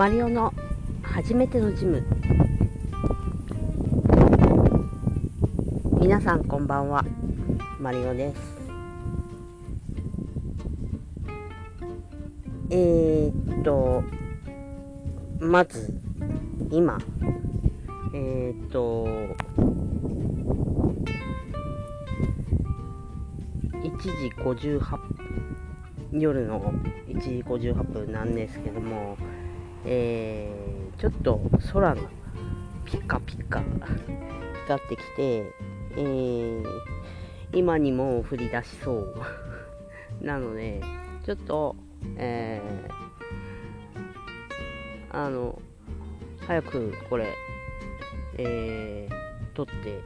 マリオの初めてのジム。皆さんこんばんは。マリオです。えー、っとまず今えー、っと1時58夜の1時58分なんですけどもえー、ちょっと空がピカピカ光ってきて、えー、今にも降り出しそう。なので、ちょっと、えー、あの、早くこれ、えー、撮って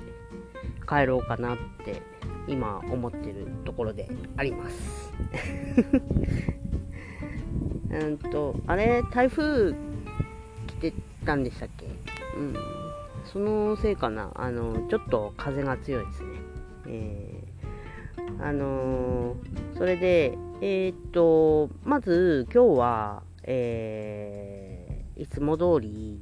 帰ろうかなって今思ってるところであります。うんと、あれ、台風来てたんでしたっけ？うん。そのせいかな。あの、ちょっと風が強いですね。えー、あのー、それで、えー、っと、まず今日は、えー、いつも通り、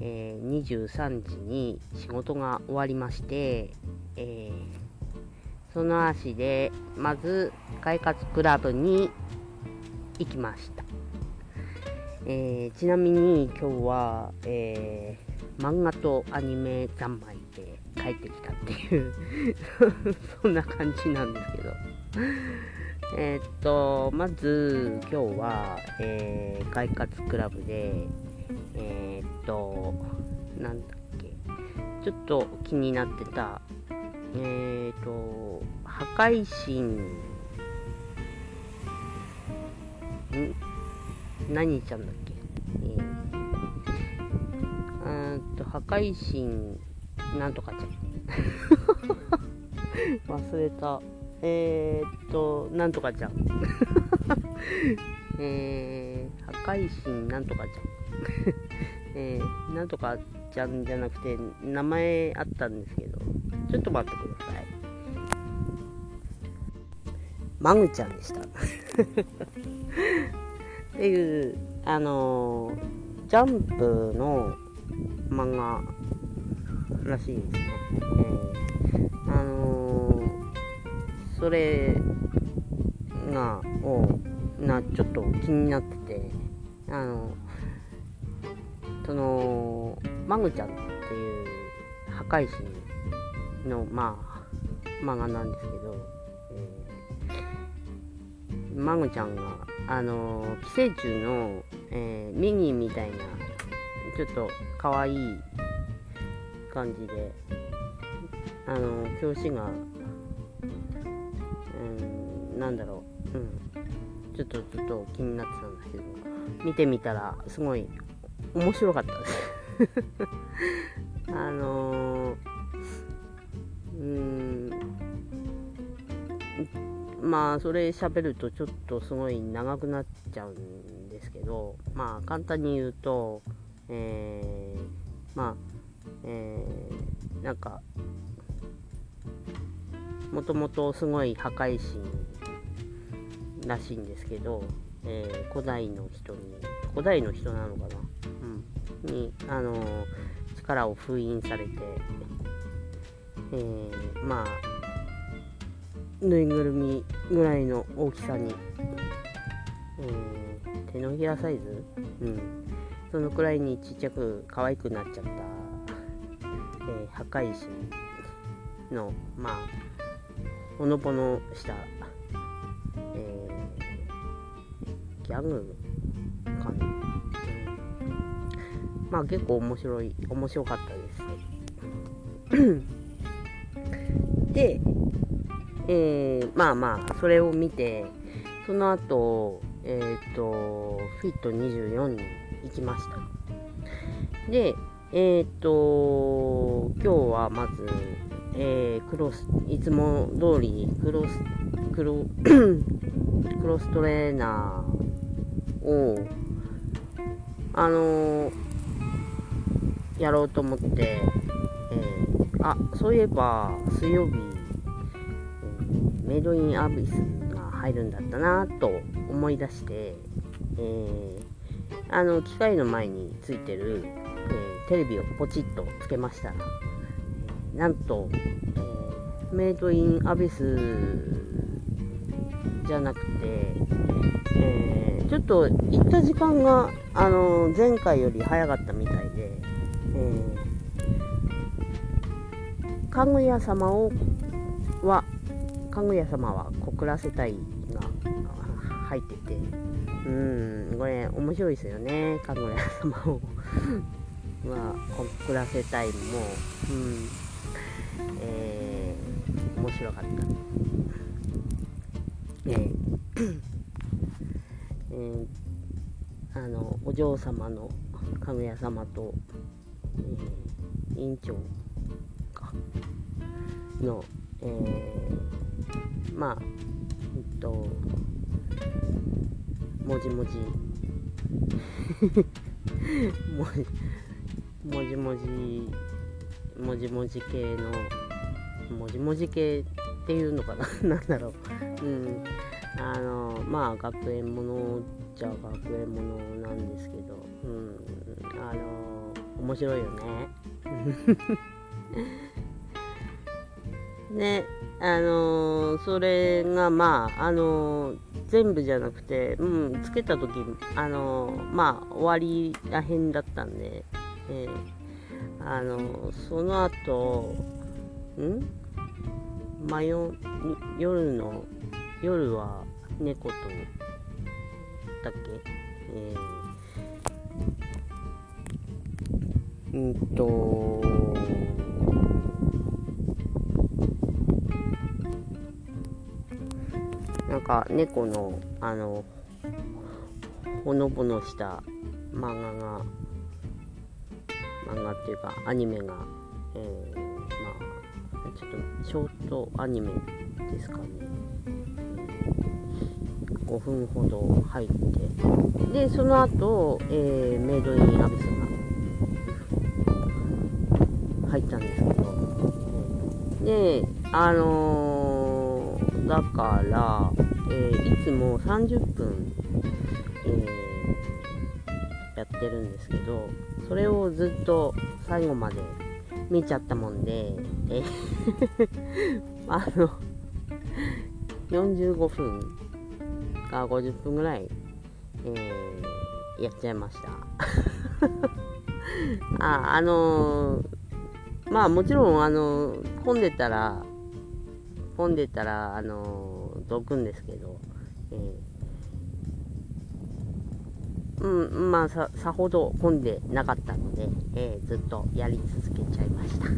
えー、23時に仕事が終わりまして、えー、その足で、まず、快活クラブに行きました。えー、ちなみに今日は、えー、漫画とアニメ三昧で帰ってきたっていう そんな感じなんですけど。えっとまず今日は、えー、快活クラブでえー、っとなんだっけちょっと気になってたえっと破壊神ん？何ちゃんだっけ？えー、うんと、破壊神なんとかちゃん。忘れた。えー、っと、なんとかちゃん。えー、破壊神なんとかちゃん。えー、なんとかちゃんじゃなくて、名前あったんですけど、ちょっと待ってください。マグちゃんでした。っていう、あのジャンプの漫画らしいですね。えー、あのそれが、を、な、ちょっと気になってて、あのその、マグちゃんっていう破壊神の、まあ、漫画なんですけど、マグちゃんがあの寄生虫の、えー、ミニみたいなちょっと可愛い感じであの表紙がうんなんだろう。うん。ちょっとちょっと気になってたんだけど見てみたらすごい面白かったです。あのまあそれ喋るとちょっとすごい長くなっちゃうんですけどまあ簡単に言うとえー、まあえー、なんかもともとすごい破壊神らしいんですけど、えー、古代の人に古代の人なのかな、うん、にあの力を封印されて、えー、まあぬいぐるみぐらいの大きさに、えー、手のひらサイズ？うん。そのくらいにちっちゃく可愛くなっちゃった、えー、破壊神の、まあ、ほのぼのした、えー、ギャグかな。うん、まあ結構面白い、面白かったです。で、えー、まあまあ、それを見て、その後、えっ、ー、と、フィット24に行きました。で、えっ、ー、と、今日はまず、えー、クロス、いつも通りクロス、クロ、クロストレーナーを、あの、やろうと思って、えー、あ、そういえば、水曜日、メイドインアビスが入るんだったなと思い出して、えあの機械の前についてる、えー、テレビをポチッとつけましたら、えー、なんと、え、メイドインアビスじゃなくて、えちょっと行った時間が、あの前回より早かったみたいで、えかぐや様をかぐや様は告らせたいが入ってて。うんこれ面白いですよね。かぐや様を。は告らせたいも。うん。えー、面白かった。えー えー、あのお嬢様のかぐや様と、えー、委員長か。の、えー、まあえっと もじもじ。もじもじもじもじもじ系のもじもじ系っていうのかな？なんだろう。うん。あのまあ学園ものじゃ学園ものなんですけど。うん。あの面白いよね。ねあのー、それがまああのー、全部じゃなくて、うん、つけた時あのー、まあ終わりらへんだったんで、えー、あのその後ん？真夜夜の夜は猫とだっけ？えー、うんとか猫のあのほのぼのした漫画が漫画っていうかアニメが、えー、まあちょっとショートアニメですかね。5分ほど入って。でその後、えー、メイドインアビスが入ったんですけど。であのー、だからー、いつも30分、えー、やってるんですけどそれをずっと最後まで見ちゃったもんで、え あの45分か50分ぐらい、えー、やっちゃいました。ああのー、まあもちろんあの混んでたら混んでたらあのどくんですけど、えー、うん、まあさ、さほど混んでなかったので、えー、ずっとやり続けちゃいました。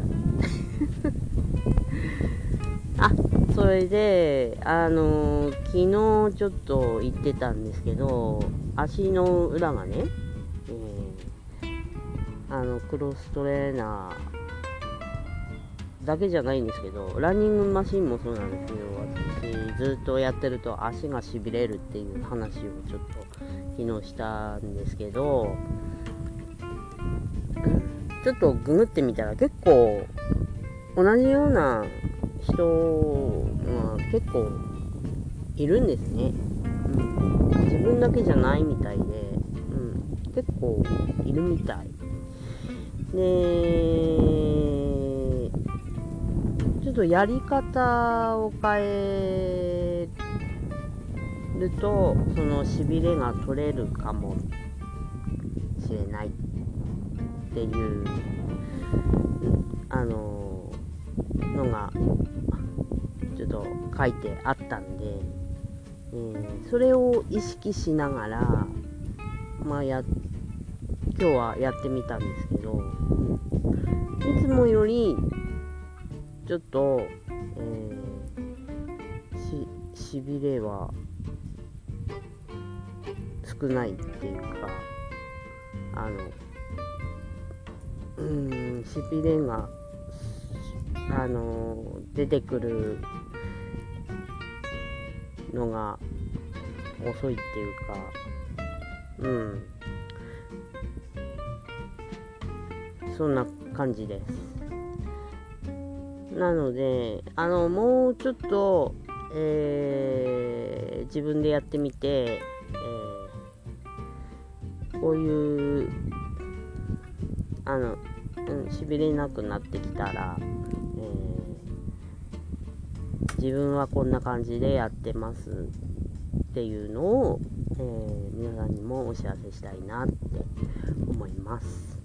あ、それで、あのー、昨日ちょっと行ってたんですけど、足の裏がね、えー、あの、クロストレーナーだけじゃないんですけど、ランニングマシンもそうなんですけど私、ずっとやってると足がしびれるっていう話をちょっと昨日したんですけど、ちょっとググってみたら結構同じような人が結構いるんですね。うん、自分だけじゃないみたいで、うん、結構いるみたい。で、っとやり方を変えるとそのしびれが取れるかもしれないっていうあののがちょっと書いてあったんで、えー、それを意識しながらまあや今日はやってみたんですけどいつもよりちょっと、えー、し、しびれは少ないっていうか、あの、うん、しびれが、あの、出てくるのが遅いっていうか、うん、そんな感じです。なので、あの、もうちょっと、えー、自分でやってみて、えー、こういうあの、うん、しびれなくなってきたら、えー、自分はこんな感じでやってますっていうのを、えー、皆さんにもお知らせしたいなって思います。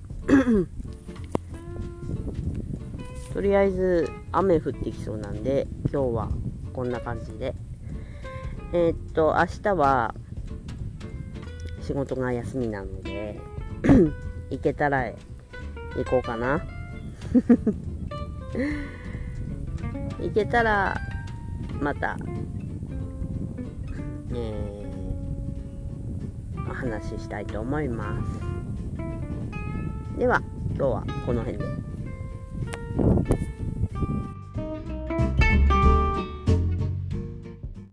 とりあえず雨降ってきそうなんで今日はこんな感じで。えー、っと明日は仕事が休みなので 行けたら行こうかな。行けたらまたえー、お話ししたいと思います。では今日はこの辺で。